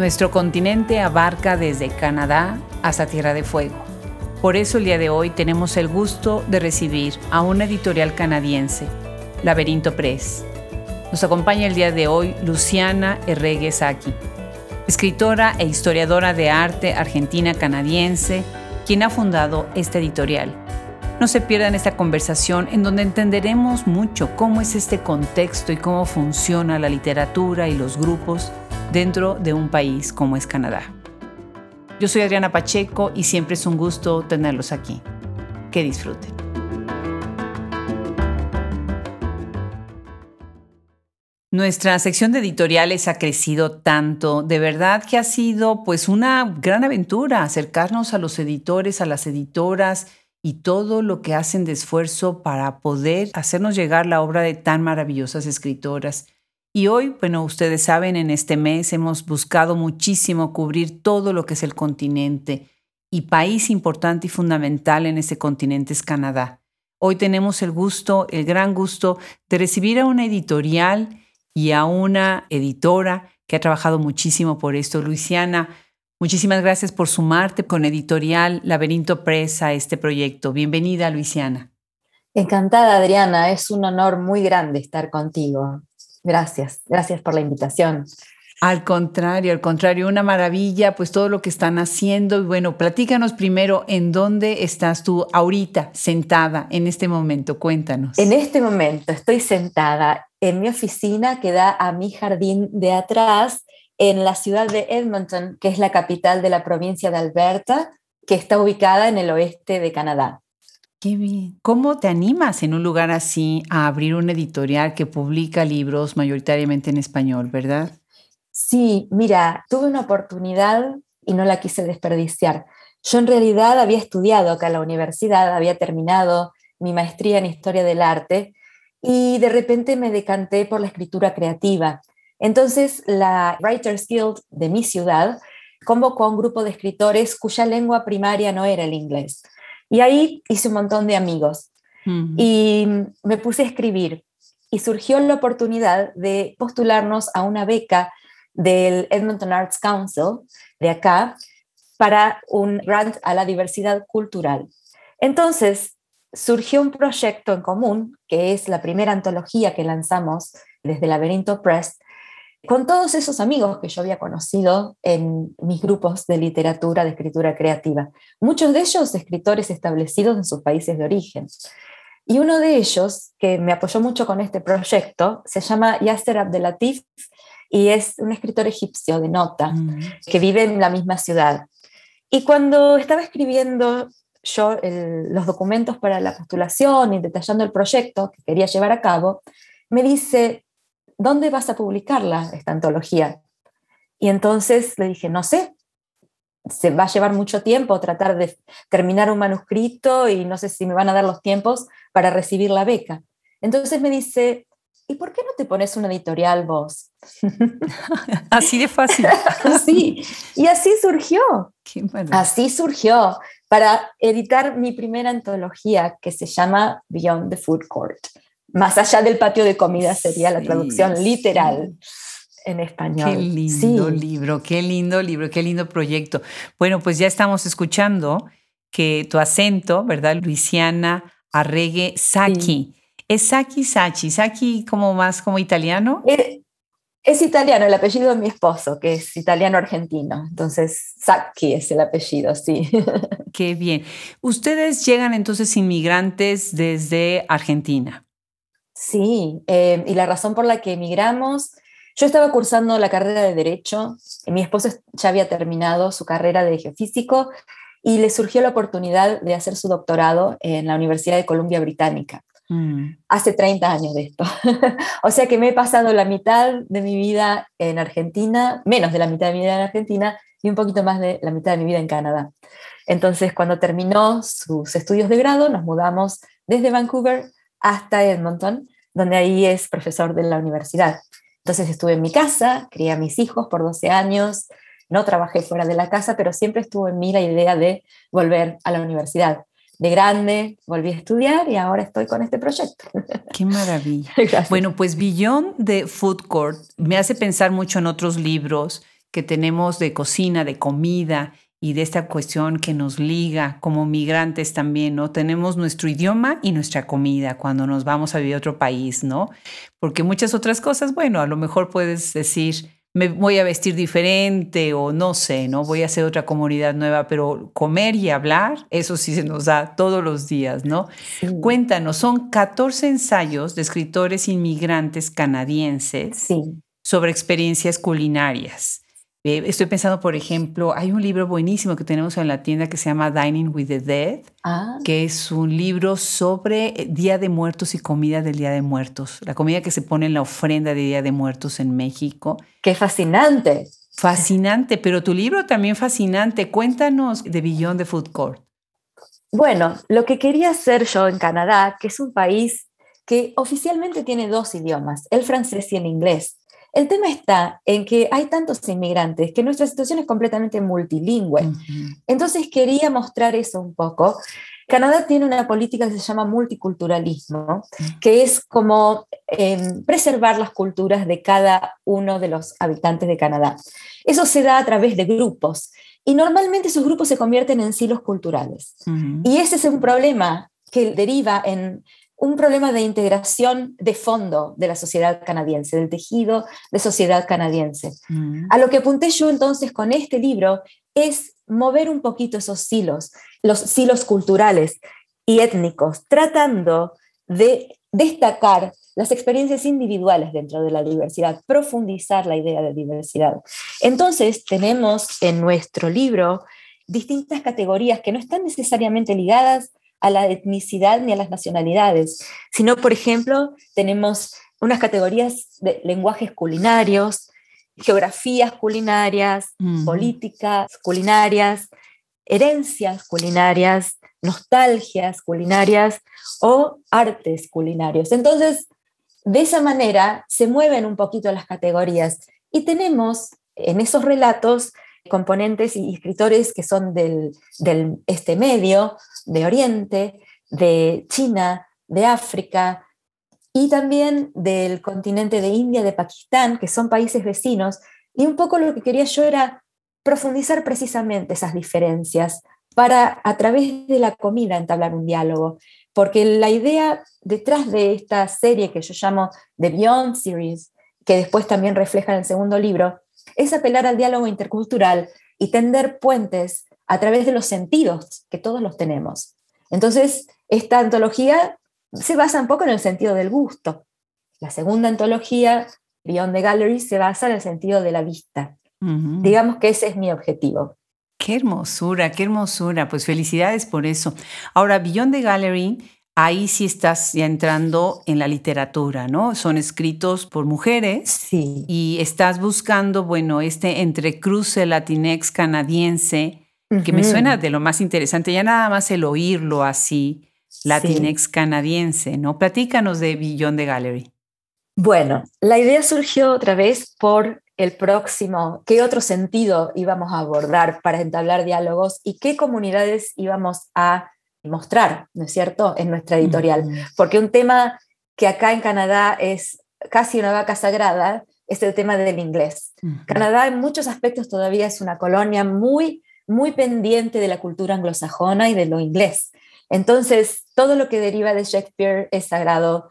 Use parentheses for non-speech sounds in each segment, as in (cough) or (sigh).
Nuestro continente abarca desde Canadá hasta Tierra de Fuego. Por eso el día de hoy tenemos el gusto de recibir a una editorial canadiense, Laberinto Press. Nos acompaña el día de hoy Luciana Herregue Saki, escritora e historiadora de arte argentina-canadiense, quien ha fundado esta editorial. No se pierdan esta conversación en donde entenderemos mucho cómo es este contexto y cómo funciona la literatura y los grupos dentro de un país como es Canadá. Yo soy Adriana Pacheco y siempre es un gusto tenerlos aquí. Que disfruten. Nuestra sección de editoriales ha crecido tanto, de verdad que ha sido pues una gran aventura acercarnos a los editores, a las editoras y todo lo que hacen de esfuerzo para poder hacernos llegar la obra de tan maravillosas escritoras. Y hoy, bueno, ustedes saben, en este mes hemos buscado muchísimo cubrir todo lo que es el continente y país importante y fundamental en ese continente es Canadá. Hoy tenemos el gusto, el gran gusto de recibir a una editorial y a una editora que ha trabajado muchísimo por esto, Luisiana. Muchísimas gracias por sumarte con Editorial Laberinto Press a este proyecto. Bienvenida, Luisiana. Encantada, Adriana. Es un honor muy grande estar contigo. Gracias, gracias por la invitación. Al contrario, al contrario, una maravilla, pues todo lo que están haciendo. Y bueno, platícanos primero en dónde estás tú ahorita sentada en este momento. Cuéntanos. En este momento estoy sentada en mi oficina que da a mi jardín de atrás en la ciudad de Edmonton, que es la capital de la provincia de Alberta, que está ubicada en el oeste de Canadá. Qué bien. ¿Cómo te animas en un lugar así a abrir una editorial que publica libros mayoritariamente en español, verdad? Sí, mira, tuve una oportunidad y no la quise desperdiciar. Yo en realidad había estudiado acá en la universidad, había terminado mi maestría en historia del arte y de repente me decanté por la escritura creativa. Entonces la Writers Guild de mi ciudad convocó a un grupo de escritores cuya lengua primaria no era el inglés. Y ahí hice un montón de amigos. Y me puse a escribir. Y surgió la oportunidad de postularnos a una beca del Edmonton Arts Council de acá para un grant a la diversidad cultural. Entonces, surgió un proyecto en común, que es la primera antología que lanzamos desde Laberinto Press, con todos esos amigos que yo había conocido en mis grupos de literatura, de escritura creativa, muchos de ellos escritores establecidos en sus países de origen. Y uno de ellos, que me apoyó mucho con este proyecto, se llama Yasser Abdelatif y es un escritor egipcio de nota mm. que vive en la misma ciudad. Y cuando estaba escribiendo yo los documentos para la postulación y detallando el proyecto que quería llevar a cabo, me dice, ¿dónde vas a publicarla, esta antología? Y entonces le dije, no sé, se va a llevar mucho tiempo tratar de terminar un manuscrito y no sé si me van a dar los tiempos para recibir la beca. Entonces me dice, ¿y por qué no te pones una editorial vos? (laughs) así de fácil. (laughs) sí, y así surgió. así surgió para editar mi primera antología que se llama Beyond the Food Court más allá del patio de comida sería la traducción literal. En español. Qué lindo libro, qué lindo libro, qué lindo proyecto. Bueno, pues ya estamos escuchando que tu acento, ¿verdad? Luisiana Arregue Saki. ¿Es Saki Sachi? ¿Saki como más como italiano? Es, es, italiano, el apellido de mi esposo, que es italiano-argentino. Entonces, Saki es el apellido, sí. (laughs) Qué bien. Ustedes llegan entonces inmigrantes desde Argentina. Sí, eh, y la razón por la que emigramos, yo estaba cursando la carrera de Derecho, mi esposo ya había terminado su carrera de geofísico y le surgió la oportunidad de hacer su doctorado en la Universidad de Columbia Británica. Mm. Hace 30 años de esto. (laughs) o sea que me he pasado la mitad de mi vida en Argentina, menos de la mitad de mi vida en Argentina y un poquito más de la mitad de mi vida en Canadá. Entonces, cuando terminó sus estudios de grado, nos mudamos desde Vancouver hasta Edmonton, donde ahí es profesor de la universidad. Entonces estuve en mi casa, crié a mis hijos por 12 años, no trabajé fuera de la casa, pero siempre estuvo en mí la idea de volver a la universidad. De grande volví a estudiar y ahora estoy con este proyecto. (laughs) Qué maravilla. Bueno, pues Beyond de Food Court me hace pensar mucho en otros libros que tenemos de cocina, de comida y de esta cuestión que nos liga como migrantes también, ¿no? Tenemos nuestro idioma y nuestra comida cuando nos vamos a vivir a otro país, ¿no? Porque muchas otras cosas, bueno, a lo mejor puedes decir, me voy a vestir diferente o no sé, ¿no? Voy a hacer otra comunidad nueva, pero comer y hablar, eso sí se nos da todos los días, ¿no? Cuéntanos, son 14 ensayos de escritores inmigrantes canadienses sobre experiencias culinarias. Eh, estoy pensando, por ejemplo, hay un libro buenísimo que tenemos en la tienda que se llama Dining with the Dead, ah. que es un libro sobre eh, Día de Muertos y comida del Día de Muertos, la comida que se pone en la ofrenda de Día de Muertos en México. ¡Qué fascinante! Fascinante, pero tu libro también fascinante. Cuéntanos de Beyond the Food Court. Bueno, lo que quería hacer yo en Canadá, que es un país que oficialmente tiene dos idiomas, el francés y el inglés, el tema está en que hay tantos inmigrantes que nuestra situación es completamente multilingüe. Entonces quería mostrar eso un poco. Canadá tiene una política que se llama multiculturalismo, que es como em, preservar las culturas de cada uno de los habitantes de Canadá. Eso se da a través de grupos y normalmente esos grupos se convierten en silos culturales. Y ese es un problema que deriva en un problema de integración de fondo de la sociedad canadiense, del tejido de sociedad canadiense. Mm. A lo que apunté yo entonces con este libro es mover un poquito esos silos, los silos culturales y étnicos, tratando de destacar las experiencias individuales dentro de la diversidad, profundizar la idea de diversidad. Entonces tenemos en nuestro libro distintas categorías que no están necesariamente ligadas a la etnicidad ni a las nacionalidades, sino, por ejemplo, tenemos unas categorías de lenguajes culinarios, geografías culinarias, políticas culinarias, herencias culinarias, nostalgias culinarias o artes culinarios. Entonces, de esa manera se mueven un poquito las categorías y tenemos en esos relatos componentes y escritores que son del, este medio, de Oriente, de China, de África y también del continente de India, de Pakistán, que son países vecinos. Y un poco lo que quería yo era profundizar precisamente esas diferencias para a través de la comida entablar un diálogo. Porque la idea detrás de esta serie que yo llamo The Beyond Series, que después también refleja en el segundo libro, es apelar al diálogo intercultural y tender puentes a través de los sentidos, que todos los tenemos. Entonces, esta antología se basa un poco en el sentido del gusto. La segunda antología, Beyond the Gallery, se basa en el sentido de la vista. Digamos que ese es mi objetivo. Qué hermosura, qué hermosura. Pues felicidades por eso. Ahora, Beyond the Gallery ahí sí estás ya entrando en la literatura, ¿no? Son escritos por mujeres sí. y estás buscando, bueno, este entrecruce latinex canadiense, que me suena de lo más interesante, ya nada más el oírlo así, latinex canadiense, ¿no? Platícanos de Billón de Gallery. Bueno, la idea surgió otra vez por el próximo, qué otro sentido íbamos a abordar para entablar diálogos y qué comunidades íbamos a mostrar, ¿no es cierto?, en nuestra editorial. Porque un tema que acá en Canadá es casi una vaca sagrada es el tema del inglés. Canadá en muchos aspectos todavía es una colonia muy, muy pendiente de la cultura anglosajona y de lo inglés. Entonces, todo lo que deriva de Shakespeare es sagrado.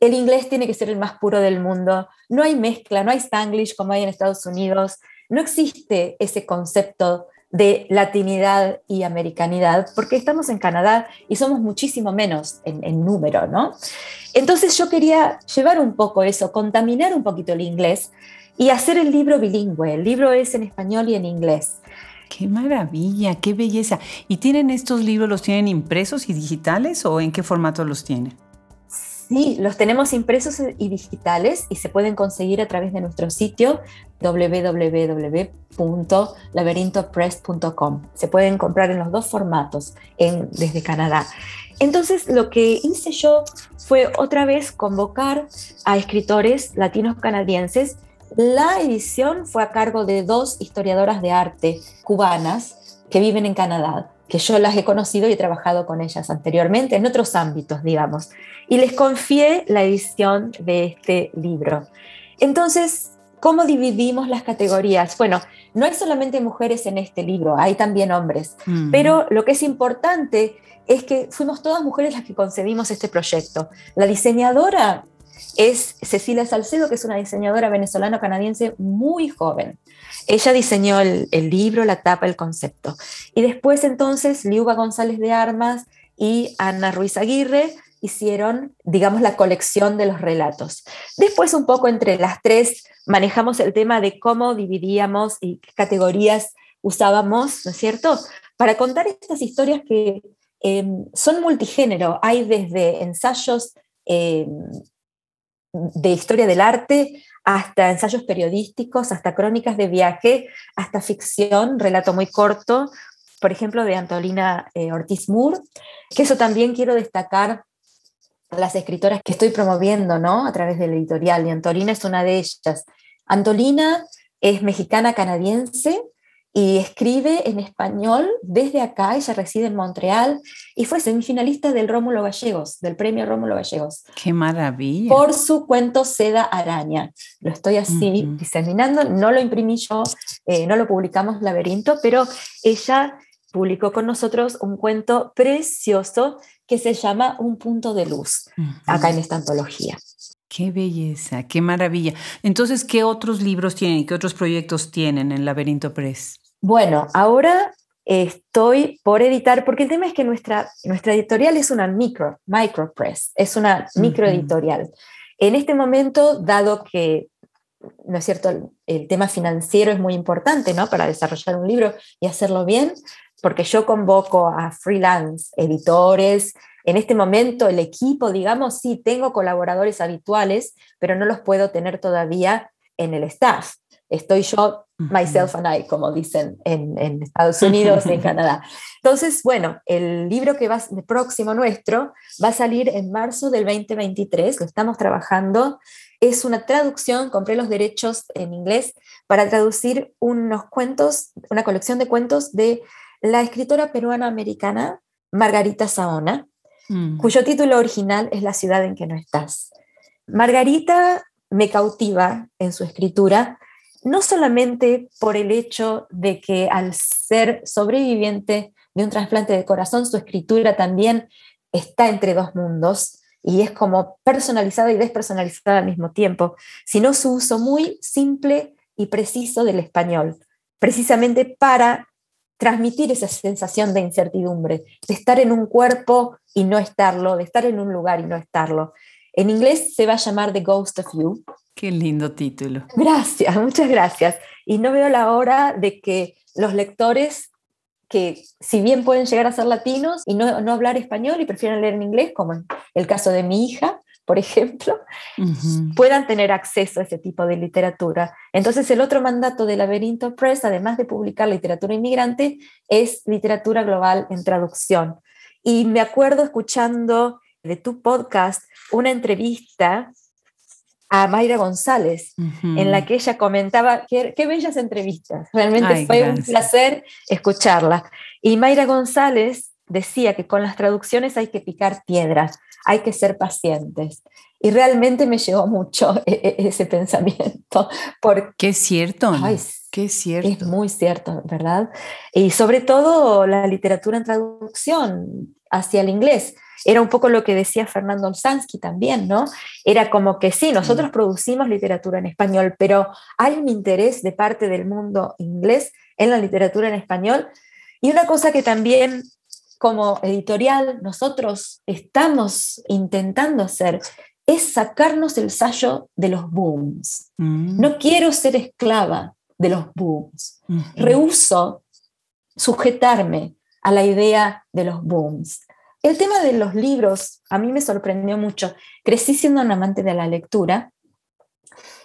El inglés tiene que ser el más puro del mundo. No hay mezcla, no hay Spanglish como hay en Estados Unidos. No existe ese concepto de latinidad y americanidad, porque estamos en Canadá y somos muchísimo menos en, número, ¿no? Entonces yo quería llevar un poco eso, contaminar un poquito el inglés y hacer el libro bilingüe. El libro es en español y en inglés. Qué maravilla, qué belleza. ¿Y tienen estos libros, los tienen impresos y digitales o en qué formato los tienen? Sí, los tenemos impresos y digitales y se pueden conseguir a través de nuestro sitio www.laberintopress.com. Se pueden comprar en los dos formatos desde Canadá. Entonces, lo que hice yo fue otra vez convocar a escritores latinos canadienses. La edición fue a cargo de dos historiadoras de arte cubanas que viven en Canadá que yo las he conocido y he trabajado con ellas anteriormente en otros ámbitos, digamos, y les confié la edición de este libro. Entonces, ¿Cómo dividimos las categorías? Bueno, no hay solamente mujeres en este libro, hay también hombres, pero lo que es importante es que fuimos todas mujeres las que concebimos este proyecto. La diseñadora es Cecilia Salcedo, que es una diseñadora venezolano-canadiense muy joven. Ella diseñó el, libro, la tapa, el concepto. Y después entonces Liuba González de Armas y Ana Ruiz Aguirre hicieron, digamos, la colección de los relatos. Después un poco entre las tres manejamos el tema de cómo dividíamos y qué categorías usábamos, ¿no es cierto? Para contar estas historias que em, son multigénero. Hay desde ensayos em, de historia del arte hasta ensayos periodísticos, hasta crónicas de viaje, hasta ficción, relato muy corto, por ejemplo, de Antolina eh, Ortiz Moore, que eso también quiero destacar las escritoras que estoy promoviendo ¿no? a través del editorial, y Antolina es una de ellas. Antolina es mexicana canadiense y escribe en español desde acá, ella reside en Montreal y fue semifinalista del Rómulo Gallegos, del premio Rómulo Gallegos. ¡Qué maravilla! Por su cuento Seda Araña. Lo estoy así diseminando, no lo imprimí yo, eh, no lo publicamos Laberinto, pero ella publicó con nosotros un cuento precioso que se llama Un punto de luz, acá en esta antología. Qué belleza, qué maravilla. Entonces, ¿qué otros libros tienen, qué otros proyectos tienen en Laberinto Press? Bueno, ahora estoy por editar, porque el tema es que nuestra, nuestra editorial es una micro, micro press, es una microeditorial. En este momento, dado que ¿no es cierto? El, tema financiero es muy importante, ¿no? Para desarrollar un libro y hacerlo bien, porque yo convoco a freelance, editores. En este momento el equipo, digamos, sí, tengo colaboradores habituales, pero no los puedo tener todavía en el staff. Estoy yo, myself and I, como dicen en, Estados (laughs) Unidos y en Canadá. Entonces, bueno, el libro que va próximo nuestro va a salir en marzo del 2023, lo estamos trabajando. Es una traducción, compré los derechos en inglés para traducir unos cuentos, una colección de cuentos de la escritora peruana-americana Margarita Saona, mm. cuyo título original es La ciudad en que no estás. Margarita me cautiva en su escritura, no solamente por el hecho de que al ser sobreviviente de un trasplante de corazón, su escritura también está entre dos mundos y es como personalizada y despersonalizada al mismo tiempo, sino su uso muy simple y preciso del español, precisamente para transmitir esa sensación de incertidumbre, de estar en un cuerpo y no estarlo, de estar en un lugar y no estarlo. En inglés se va a llamar The Ghost of You. Qué lindo título. Gracias, muchas gracias. Y no veo la hora de que los lectores que si bien pueden llegar a ser latinos y no, no hablar español y prefieren leer en inglés, como en el caso de mi hija, por ejemplo, puedan tener acceso a ese tipo de literatura. Entonces, el otro mandato de Laberinto Press, además de publicar literatura inmigrante, es literatura global en traducción. Y me acuerdo escuchando de tu podcast una entrevista a Mayra González, en la que ella comentaba, qué, bellas entrevistas, realmente fue un placer escucharla. Y Mayra González decía que con las traducciones hay que picar piedras, hay que ser pacientes. Y realmente me llegó mucho (laughs) e, e, ese pensamiento. (laughs) Porque, Qué cierto. Qué cierto. Es muy cierto, ¿verdad? Y sobre todo la literatura en traducción hacia el inglés. Era un poco lo que decía Fernando Olsansky también, ¿no? Era como que sí, nosotros producimos literatura en español, pero hay un interés de parte del mundo inglés en la literatura en español. Y una cosa que también como editorial nosotros estamos intentando hacer es sacarnos el sallo de los booms. Mm. No quiero ser esclava de los booms. Rehuso sujetarme a la idea de los booms. El tema de los libros a mí me sorprendió mucho. Crecí siendo un amante de la lectura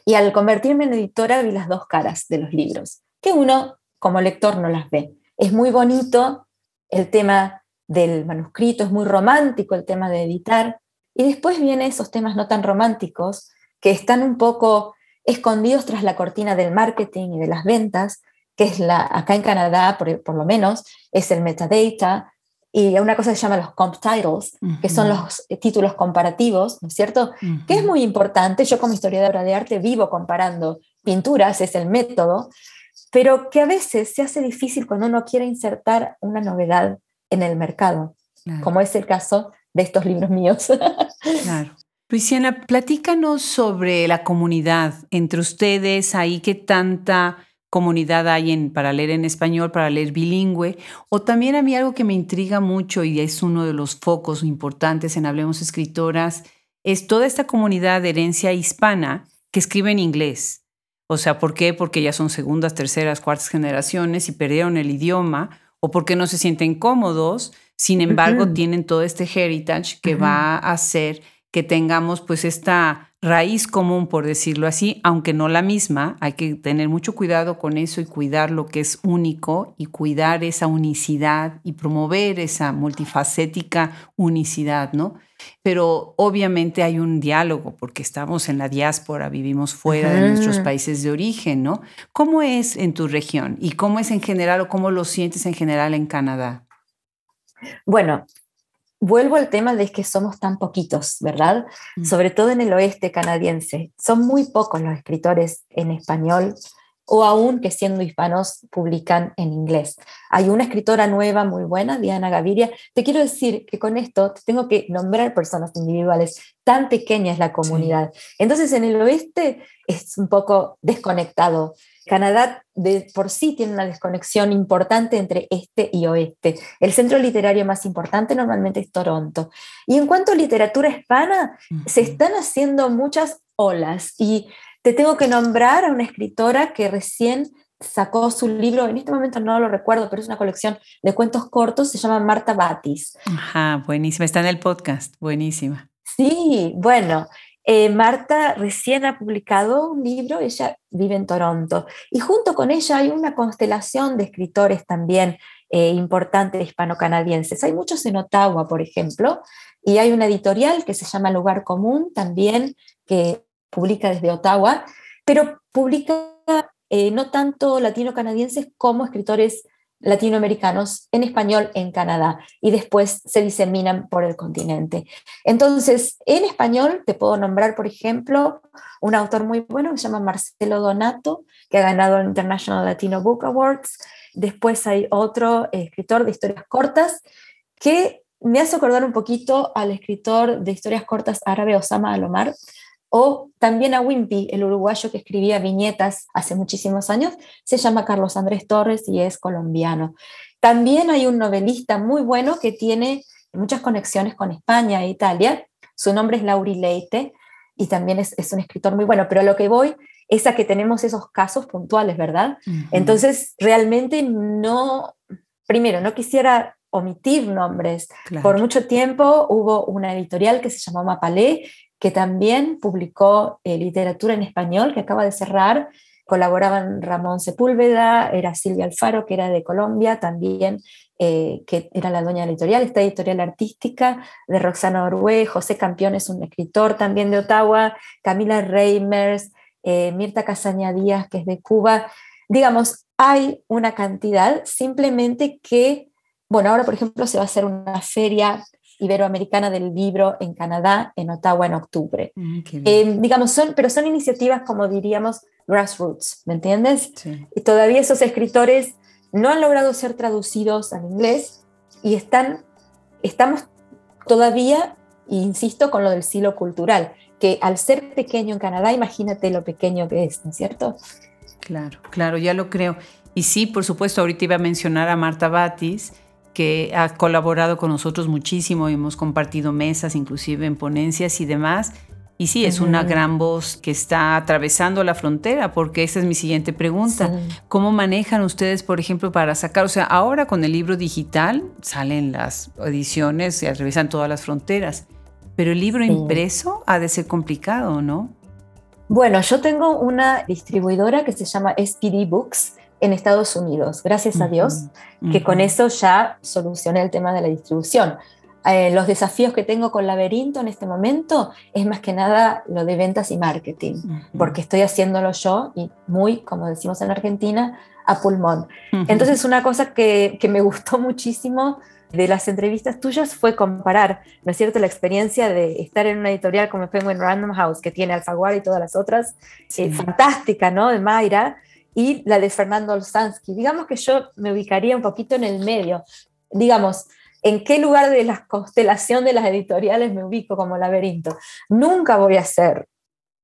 y al convertirme en editora vi las dos caras de los libros, que uno como lector no las ve. Es muy bonito el tema del manuscrito, es muy romántico el tema de editar, y después vienen esos temas no tan románticos que están un poco escondidos tras la cortina del marketing y de las ventas, que es la, acá en Canadá, por, por lo menos, es el metadata, y una cosa se llama los comp titles, que son los títulos comparativos, ¿no es cierto? Que es muy importante. Yo como historiadora de arte vivo comparando pinturas, es el método, pero que a veces se hace difícil cuando uno quiere insertar una novedad en el mercado, como es el caso de estos libros míos. (laughs) claro. Luisiana, platícanos sobre la comunidad entre ustedes, ahí qué tanta comunidad hay en, para leer en español, para leer bilingüe, o también a mí algo que me intriga mucho y es uno de los focos importantes en Hablemos Escritoras, es toda esta comunidad de herencia hispana que escribe en inglés. O sea, ¿por qué? Porque ya son segundas, terceras, cuartas generaciones y perdieron el idioma, o porque no se sienten cómodos, sin embargo, tienen todo este heritage que va a hacer que tengamos pues esta raíz común, por decirlo así, aunque no la misma, hay que tener mucho cuidado con eso y cuidar lo que es único y cuidar esa unicidad y promover esa multifacética unicidad, ¿no? Pero obviamente hay un diálogo porque estamos en la diáspora, vivimos fuera de nuestros países de origen, ¿no? ¿Cómo es en tu región y cómo es en general o cómo lo sientes en general en Canadá? Bueno, vuelvo al tema de que somos tan poquitos, ¿verdad? Mm. Sobre todo en el oeste canadiense. Son muy pocos los escritores en español o aún que siendo hispanos publican en inglés. Hay una escritora nueva muy buena, Diana Gaviria. Te quiero decir que con esto tengo que nombrar personas individuales. Tan pequeña es la comunidad. Entonces en el oeste es un poco desconectado Canadá de por sí tiene una desconexión importante entre este y oeste. El centro literario más importante normalmente es Toronto. Y en cuanto a literatura hispana, se están haciendo muchas olas. Y te tengo que nombrar a una escritora que recién sacó su libro, en este momento no lo recuerdo, pero es una colección de cuentos cortos, se llama Marta Batis. Ajá, buenísima, está en el podcast, buenísima. Sí, bueno, eh, Marta recién ha publicado un libro, ella vive en Toronto, y junto con ella hay una constelación de escritores también eh, importantes hispano-canadienses. Hay muchos en Ottawa, por ejemplo, y hay una editorial que se llama Lugar Común también, que publica desde Ottawa, pero publica eh, no tanto latino-canadienses como escritores latinoamericanos en español en Canadá y después se diseminan por el continente. Entonces, en español te puedo nombrar, por ejemplo, un autor muy bueno que se llama Marcelo Donato, que ha ganado el International Latino Book Awards. Después hay otro escritor de historias cortas que me hace acordar un poquito al escritor de historias cortas árabe Osama Alomar, o también a Wimpy, el uruguayo que escribía viñetas hace muchísimos años, se llama Carlos Andrés Torres y es colombiano. También hay un novelista muy bueno que tiene muchas conexiones con España e Italia. Su nombre es Lauri Leite y también es, un escritor muy bueno, pero a lo que voy es a que tenemos esos casos puntuales, ¿verdad? Entonces, realmente no, primero, no quisiera omitir nombres. Por mucho tiempo hubo una editorial que se llamó Mapalé, que también publicó eh, literatura en español, que acaba de cerrar. Colaboraban Ramón Sepúlveda, era Silvia Alfaro, que era de Colombia, también, eh, que era la dueña de la editorial, esta editorial artística de Roxana Orue, José Campión es un escritor también de Ottawa, Camila Reimers, eh, Mirta Casaña Díaz, que es de Cuba. Digamos, hay una cantidad, simplemente que, bueno, ahora por ejemplo se va a hacer una feria Iberoamericana del Libro en Canadá, en Ottawa, en octubre. Mm, eh, digamos, son, pero son iniciativas como diríamos grassroots, ¿me entiendes? Y todavía esos escritores no han logrado ser traducidos al inglés y están, estamos todavía, insisto, con lo del silo cultural, que al ser pequeño en Canadá, imagínate lo pequeño que es, ¿no es cierto? Claro, claro, ya lo creo. Y sí, por supuesto, ahorita iba a mencionar a Marta Batis, que ha colaborado con nosotros muchísimo, hemos compartido mesas, inclusive en ponencias y demás. Y sí, es una gran voz que está atravesando la frontera, porque esa es mi siguiente pregunta. ¿Cómo manejan ustedes, por ejemplo, para sacar, o sea, ahora con el libro digital salen las ediciones, se atraviesan todas las fronteras, pero el libro impreso ha de ser complicado, ¿no? Bueno, yo tengo una distribuidora que se llama SPD Books, en Estados Unidos, gracias a Dios, que con eso ya solucioné el tema de la distribución. Eh, los desafíos que tengo con Laberinto en este momento es más que nada lo de ventas y marketing, porque estoy haciéndolo yo y muy, como decimos en Argentina, a pulmón. Entonces, una cosa que, que, me (laughs) gustó muchísimo de las entrevistas tuyas fue comparar, ¿no es cierto?, la experiencia de estar en una editorial como Penguin Random House, que tiene Alfaguara y todas las otras, eh, fantástica, ¿no?, de Mayra, y la de Fernando Olsansky. Digamos que yo me ubicaría un poquito en el medio. Digamos, ¿en qué lugar de la constelación de las editoriales me ubico como laberinto? Nunca voy a ser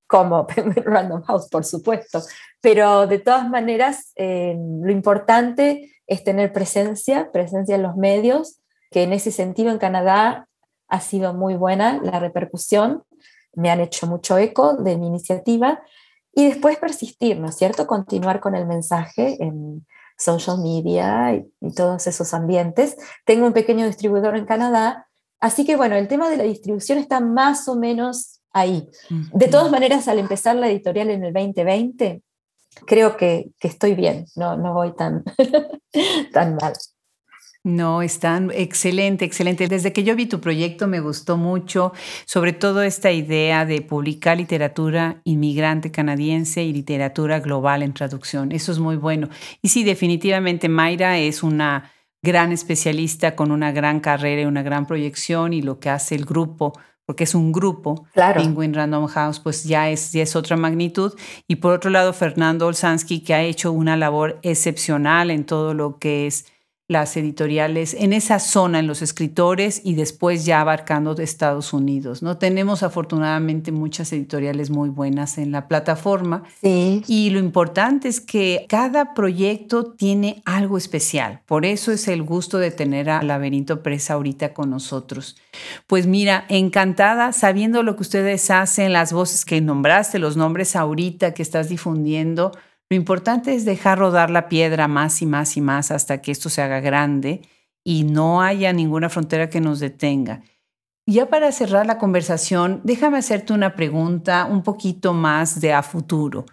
como (laughs) Random House, por supuesto, pero de todas maneras, eh, lo importante es tener presencia, presencia en los medios, que en ese sentido en Canadá ha sido muy buena la repercusión, me han hecho mucho eco de mi iniciativa y después persistir, ¿no es cierto? Continuar con el mensaje en social media y, todos esos ambientes. Tengo un pequeño distribuidor en Canadá, así que bueno, el tema de la distribución está más o menos ahí. De todas maneras, al empezar la editorial en el 2020, creo que, que estoy bien, no, no voy tan, (laughs) tan mal. No, están excelente, excelente. Desde que yo vi tu proyecto me gustó mucho, sobre todo esta idea de publicar literatura inmigrante canadiense y literatura global en traducción. Eso es muy bueno. Y sí, definitivamente Mayra es una gran especialista con una gran carrera y una gran proyección y lo que hace el grupo porque es un grupo, claro. Penguin Random House, pues ya es, ya es otra magnitud. Y por otro lado, Fernando Olsansky, que ha hecho una labor excepcional en todo lo que es las editoriales en esa zona, en los escritores y después ya abarcando de Estados Unidos. ¿no? Tenemos afortunadamente muchas editoriales muy buenas en la plataforma sí. y lo importante es que cada proyecto tiene algo especial. Por eso es el gusto de tener a Laberinto Presa ahorita con nosotros. Pues mira, encantada sabiendo lo que ustedes hacen, las voces que nombraste, los nombres ahorita que estás difundiendo lo importante es dejar rodar la piedra más y más y más hasta que esto se haga grande y no haya ninguna frontera que nos detenga. Ya para cerrar la conversación, déjame hacerte una pregunta un poquito más de a futuro.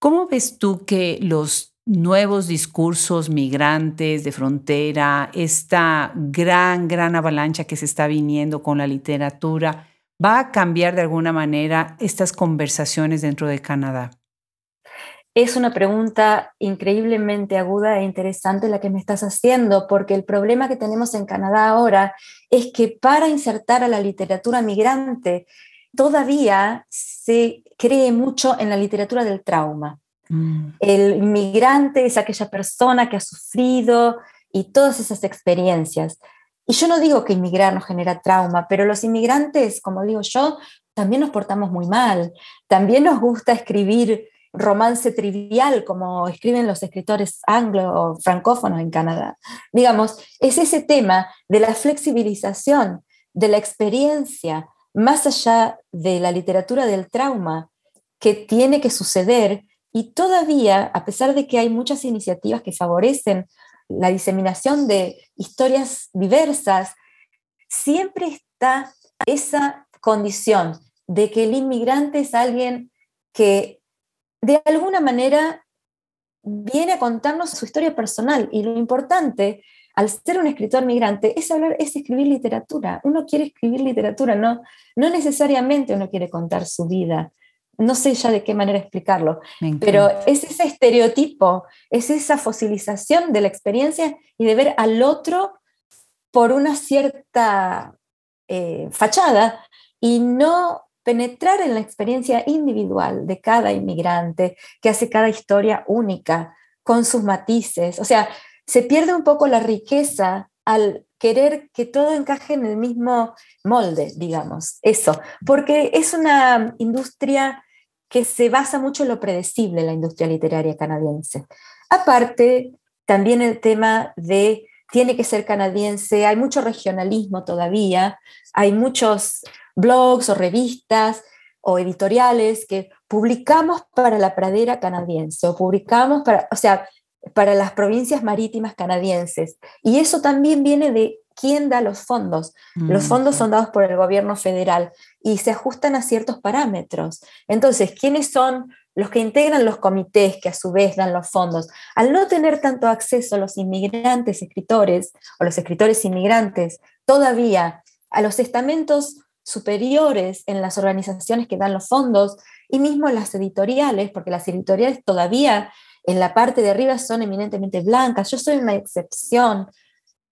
¿Cómo ves tú que los nuevos discursos migrantes de frontera, esta gran, gran avalancha que se está viniendo con la literatura, va a cambiar de alguna manera estas conversaciones dentro de Canadá? Es una pregunta increíblemente aguda e interesante la que me estás haciendo, porque el problema que tenemos en Canadá ahora es que para insertar a la literatura migrante todavía se cree mucho en la literatura del trauma. Mm. El inmigrante es aquella persona que ha sufrido y todas esas experiencias. Y yo no digo que inmigrar no genera trauma, pero los inmigrantes, como digo yo, también nos portamos muy mal, también nos gusta escribir romance trivial como escriben los escritores anglo francófonos en Canadá. Digamos, es ese tema de la flexibilización, de la experiencia, más allá de la literatura del trauma, que tiene que suceder y todavía, a pesar de que hay muchas iniciativas que favorecen la diseminación de historias diversas, siempre está esa condición de que el inmigrante es alguien que de alguna manera viene a contarnos su historia personal y lo importante al ser un escritor migrante es hablar es escribir literatura. Uno quiere escribir literatura no no necesariamente uno quiere contar su vida. No sé ya de qué manera explicarlo pero es ese estereotipo es esa fosilización de la experiencia y de ver al otro por una cierta eh, fachada y no penetrar en la experiencia individual de cada inmigrante, que hace cada historia única, con sus matices. O sea, se pierde un poco la riqueza al querer que todo encaje en el mismo molde, digamos, eso, porque es una industria que se basa mucho en lo predecible, la industria literaria canadiense. Aparte, también el tema de tiene que ser canadiense, hay mucho regionalismo todavía, hay muchos blogs o revistas o editoriales que publicamos para la pradera canadiense o publicamos para, o sea, para las provincias marítimas canadienses. Y eso también viene de quién da los fondos. Los mm, fondos son dados por el gobierno federal y se ajustan a ciertos parámetros. Entonces, ¿quiénes son los que integran los comités que a su vez dan los fondos? Al no tener tanto acceso a los inmigrantes escritores o los escritores inmigrantes todavía a los estamentos superiores en las organizaciones que dan los fondos y mismo las editoriales, porque las editoriales todavía en la parte de arriba son eminentemente blancas. Yo soy una excepción.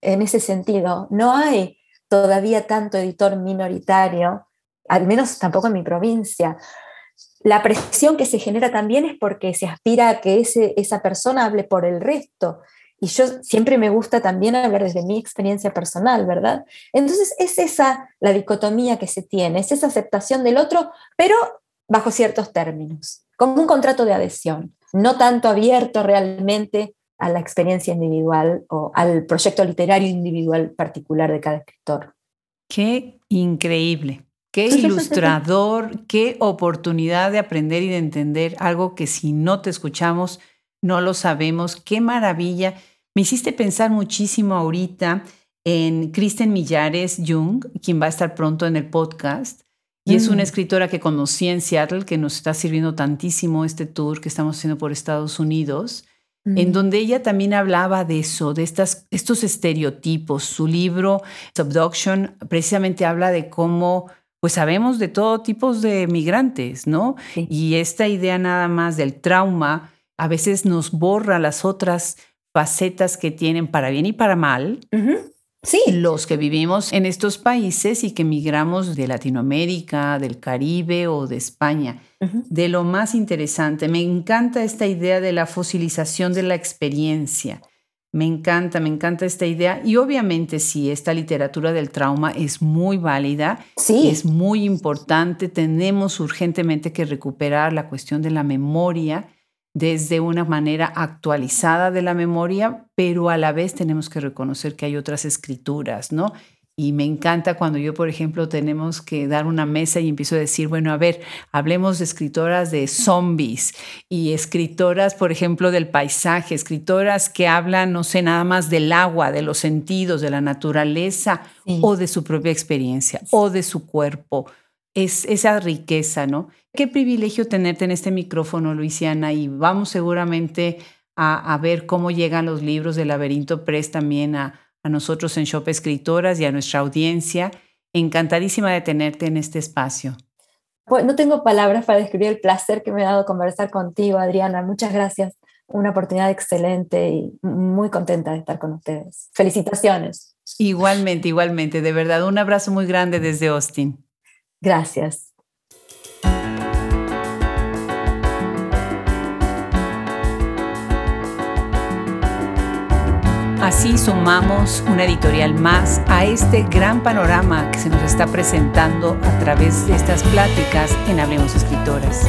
en ese sentido. No hay todavía tanto editor minoritario, al menos tampoco en mi provincia. La presión que se genera también es porque se aspira a que ese, esa persona hable por el resto. Y yo siempre me gusta también hablar desde mi experiencia personal, ¿verdad? Entonces es esa la dicotomía que se tiene, es esa aceptación del otro, pero bajo ciertos términos, como un contrato de adhesión, no tanto abierto realmente a la experiencia individual o al proyecto literario individual particular de cada escritor. Qué increíble, qué (laughs) ilustrador, qué oportunidad de aprender y de entender algo que si no te escuchamos, no lo sabemos. Qué maravilla. Me hiciste pensar muchísimo ahorita en Kristen Millares Jung, quien va a estar pronto en el podcast. Y es una mm. escritora que conocí en Seattle, que nos está sirviendo tantísimo este tour que estamos haciendo por Estados Unidos, en mm. donde ella también hablaba de eso, de estas, estos estereotipos. Su libro, Subduction, precisamente habla de cómo pues sabemos de todo tipo de migrantes, ¿no? Y esta idea nada más del trauma a veces nos borra las otras facetas que tienen para bien y para mal. Sí. Los que vivimos en estos países y que migramos de Latinoamérica, del Caribe o de España. De lo más interesante, me encanta esta idea de la fosilización de la experiencia. Me encanta, me encanta esta idea. Y obviamente sí, esta literatura del trauma es muy válida, sí. es muy importante. Tenemos urgentemente que recuperar la cuestión de la memoria desde una manera actualizada de la memoria, pero a la vez tenemos que reconocer que hay otras escrituras, ¿no? Y me encanta cuando yo, por ejemplo, tenemos que dar una mesa y empiezo a decir, bueno, a ver, hablemos de escritoras de zombies y escritoras, por ejemplo, del paisaje, escritoras que hablan, no sé, nada más del agua, de los sentidos, de la naturaleza o de su propia experiencia o de su cuerpo es esa riqueza, ¿no? Qué privilegio tenerte en este micrófono, Luisiana, y vamos seguramente a, ver cómo llegan los libros de Laberinto Press también a, a nosotros en Shop Escritoras y a nuestra audiencia. Encantadísima de tenerte en este espacio. Pues no tengo palabras para describir el placer que me ha dado conversar contigo, Adriana. Muchas gracias. Una oportunidad excelente y muy contenta de estar con ustedes. Felicitaciones. Igualmente, igualmente. De verdad, un abrazo muy grande desde Austin. Gracias. Así sumamos una editorial más a este gran panorama que se nos está presentando a través de estas pláticas en Hablemos Escritoras.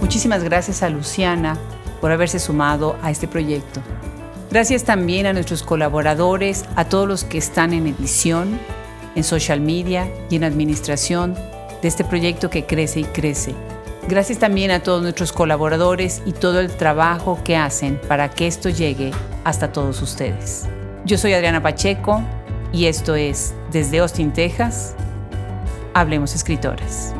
Muchísimas gracias a Luciana por haberse sumado a este proyecto. Gracias también a nuestros colaboradores, a todos los que están en edición, en social media y en administración de este proyecto que crece y crece. Gracias también a todos nuestros colaboradores y todo el trabajo que hacen para que esto llegue hasta todos ustedes. Yo soy Adriana Pacheco y esto es Desde Austin, Texas, Hablemos Escritoras.